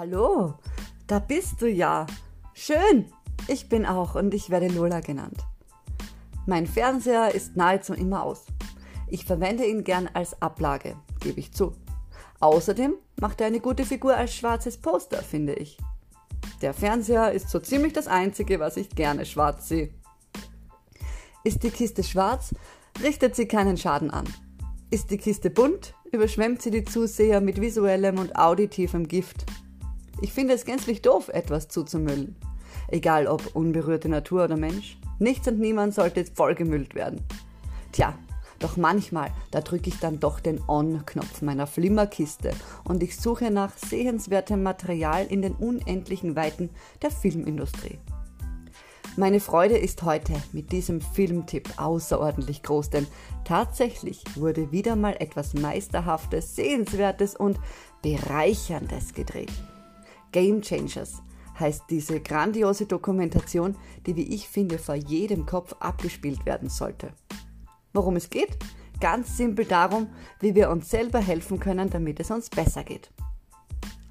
Hallo, da bist du ja. Schön. Ich bin auch und ich werde Lola genannt. Mein Fernseher ist nahezu immer aus. Ich verwende ihn gern als Ablage, gebe ich zu. Außerdem macht er eine gute Figur als schwarzes Poster, finde ich. Der Fernseher ist so ziemlich das Einzige, was ich gerne schwarz sehe. Ist die Kiste schwarz, richtet sie keinen Schaden an. Ist die Kiste bunt, überschwemmt sie die Zuseher mit visuellem und auditivem Gift. Ich finde es gänzlich doof, etwas zuzumüllen. Egal ob unberührte Natur oder Mensch. Nichts und niemand sollte vollgemüllt werden. Tja, doch manchmal, da drücke ich dann doch den On-Knopf meiner Flimmerkiste und ich suche nach sehenswertem Material in den unendlichen Weiten der Filmindustrie. Meine Freude ist heute mit diesem Filmtipp außerordentlich groß, denn tatsächlich wurde wieder mal etwas Meisterhaftes, Sehenswertes und Bereicherndes gedreht. Game Changers heißt diese grandiose Dokumentation, die, wie ich finde, vor jedem Kopf abgespielt werden sollte. Worum es geht? Ganz simpel darum, wie wir uns selber helfen können, damit es uns besser geht.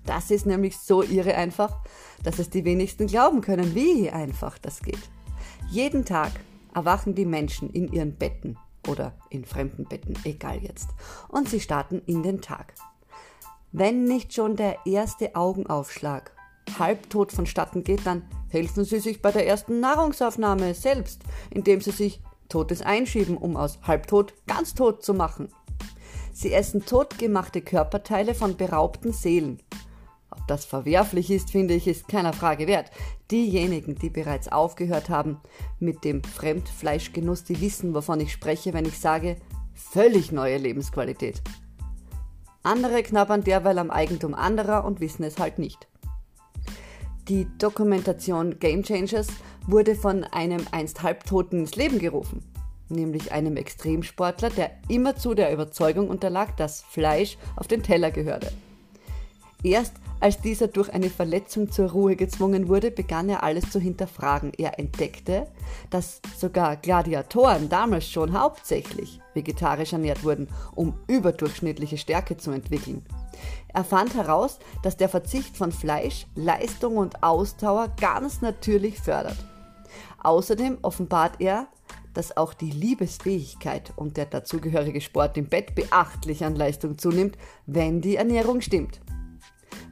Das ist nämlich so irre einfach, dass es die wenigsten glauben können, wie einfach das geht. Jeden Tag erwachen die Menschen in ihren Betten oder in fremden Betten, egal jetzt, und sie starten in den Tag. Wenn nicht schon der erste Augenaufschlag halbtot vonstatten geht, dann helfen Sie sich bei der ersten Nahrungsaufnahme selbst, indem Sie sich Totes einschieben, um aus halbtot ganz tot zu machen. Sie essen totgemachte Körperteile von beraubten Seelen. Ob das verwerflich ist, finde ich, ist keiner Frage wert. Diejenigen, die bereits aufgehört haben mit dem Fremdfleischgenuss, die wissen, wovon ich spreche, wenn ich sage, völlig neue Lebensqualität. Andere knabbern derweil am Eigentum anderer und wissen es halt nicht. Die Dokumentation Game Changers wurde von einem einst Halbtoten ins Leben gerufen, nämlich einem Extremsportler, der immerzu der Überzeugung unterlag, dass Fleisch auf den Teller gehörte. Erst als dieser durch eine Verletzung zur Ruhe gezwungen wurde, begann er alles zu hinterfragen. Er entdeckte, dass sogar Gladiatoren damals schon hauptsächlich vegetarisch ernährt wurden, um überdurchschnittliche Stärke zu entwickeln. Er fand heraus, dass der Verzicht von Fleisch Leistung und Ausdauer ganz natürlich fördert. Außerdem offenbart er, dass auch die Liebesfähigkeit und der dazugehörige Sport im Bett beachtlich an Leistung zunimmt, wenn die Ernährung stimmt.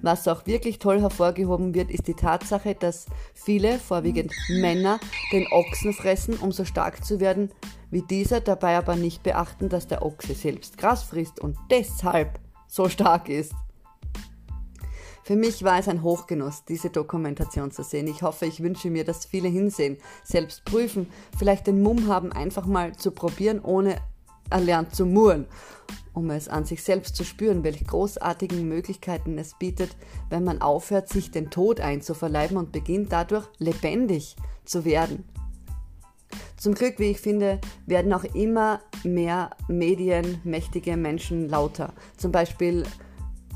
Was auch wirklich toll hervorgehoben wird, ist die Tatsache, dass viele, vorwiegend Männer, den Ochsen fressen, um so stark zu werden wie dieser, dabei aber nicht beachten, dass der Ochse selbst Gras frisst und deshalb so stark ist. Für mich war es ein Hochgenuss, diese Dokumentation zu sehen. Ich hoffe, ich wünsche mir, dass viele hinsehen, selbst prüfen, vielleicht den Mumm haben, einfach mal zu probieren, ohne erlernt zu murren um es an sich selbst zu spüren, welche großartigen Möglichkeiten es bietet, wenn man aufhört, sich den Tod einzuverleiben und beginnt dadurch lebendig zu werden. Zum Glück, wie ich finde, werden auch immer mehr medienmächtige Menschen lauter. Zum Beispiel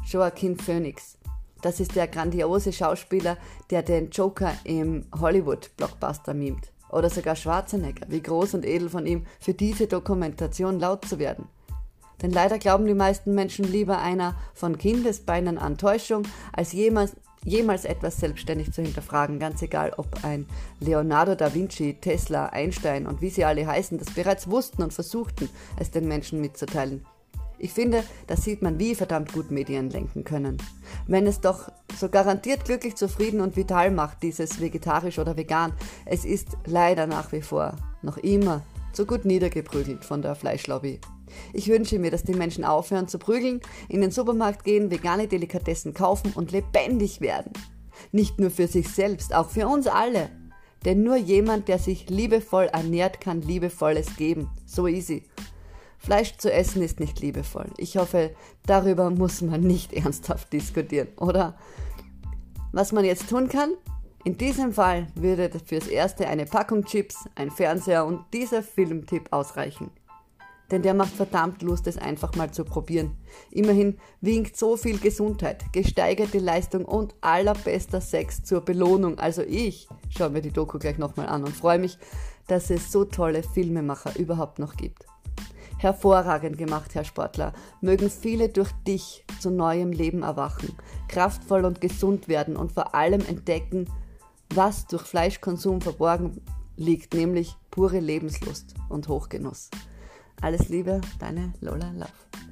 Joaquin Phoenix. Das ist der grandiose Schauspieler, der den Joker im Hollywood-Blockbuster mimt. Oder sogar Schwarzenegger. Wie groß und edel von ihm, für diese Dokumentation laut zu werden. Denn leider glauben die meisten Menschen lieber einer von Kindesbeinen an Täuschung, als jemals, jemals etwas selbstständig zu hinterfragen, ganz egal ob ein Leonardo da Vinci, Tesla, Einstein und wie sie alle heißen, das bereits wussten und versuchten, es den Menschen mitzuteilen. Ich finde, da sieht man, wie verdammt gut Medien lenken können. Wenn es doch so garantiert glücklich, zufrieden und vital macht, dieses vegetarisch oder vegan, es ist leider nach wie vor noch immer zu gut niedergeprügelt von der Fleischlobby. Ich wünsche mir, dass die Menschen aufhören zu prügeln, in den Supermarkt gehen, vegane Delikatessen kaufen und lebendig werden. Nicht nur für sich selbst, auch für uns alle. Denn nur jemand, der sich liebevoll ernährt, kann Liebevolles geben. So easy. Fleisch zu essen ist nicht liebevoll. Ich hoffe, darüber muss man nicht ernsthaft diskutieren, oder? Was man jetzt tun kann? In diesem Fall würde fürs Erste eine Packung Chips, ein Fernseher und dieser Filmtipp ausreichen denn der macht verdammt Lust, es einfach mal zu probieren. Immerhin winkt so viel Gesundheit, gesteigerte Leistung und allerbester Sex zur Belohnung. Also ich schaue mir die Doku gleich nochmal an und freue mich, dass es so tolle Filmemacher überhaupt noch gibt. Hervorragend gemacht, Herr Sportler. Mögen viele durch dich zu neuem Leben erwachen, kraftvoll und gesund werden und vor allem entdecken, was durch Fleischkonsum verborgen liegt, nämlich pure Lebenslust und Hochgenuss. Alles Liebe, deine Lola Love.